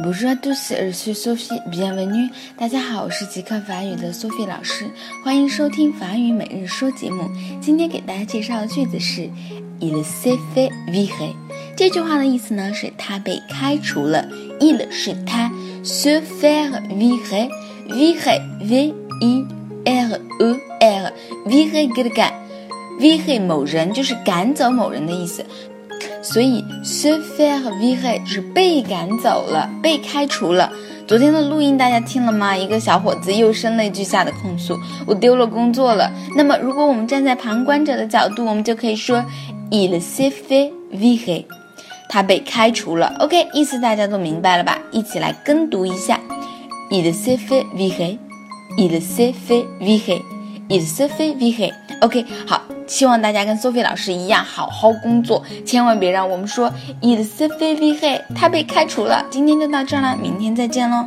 Bonjour à tous, je suis Sophie. Bienvenue. 大家好，我是极客法语的 Sophie 老师，欢迎收听法语每日说节目。今天给大家介绍的句子是 Il s'est fait virer。这句话的意思呢是他被开除了。Il 是他，se faire virer，virer v i r e r，virer 给的赶，virer 某人就是赶走某人的意思。所以，se faire virer 是被赶走了，被开除了。昨天的录音大家听了吗？一个小伙子又声泪俱下的控诉：“我丢了工作了。”那么，如果我们站在旁观者的角度，我们就可以说 il se fait virer，他被开除了。OK，意思大家都明白了吧？一起来跟读一下 il se fait virer，il s'est fait，is s f i v i h OK，好。希望大家跟 Sophie 老师一样好好工作，千万别让我们说 is s f i v i h 他被开除了。今天就到这儿了，明天再见喽。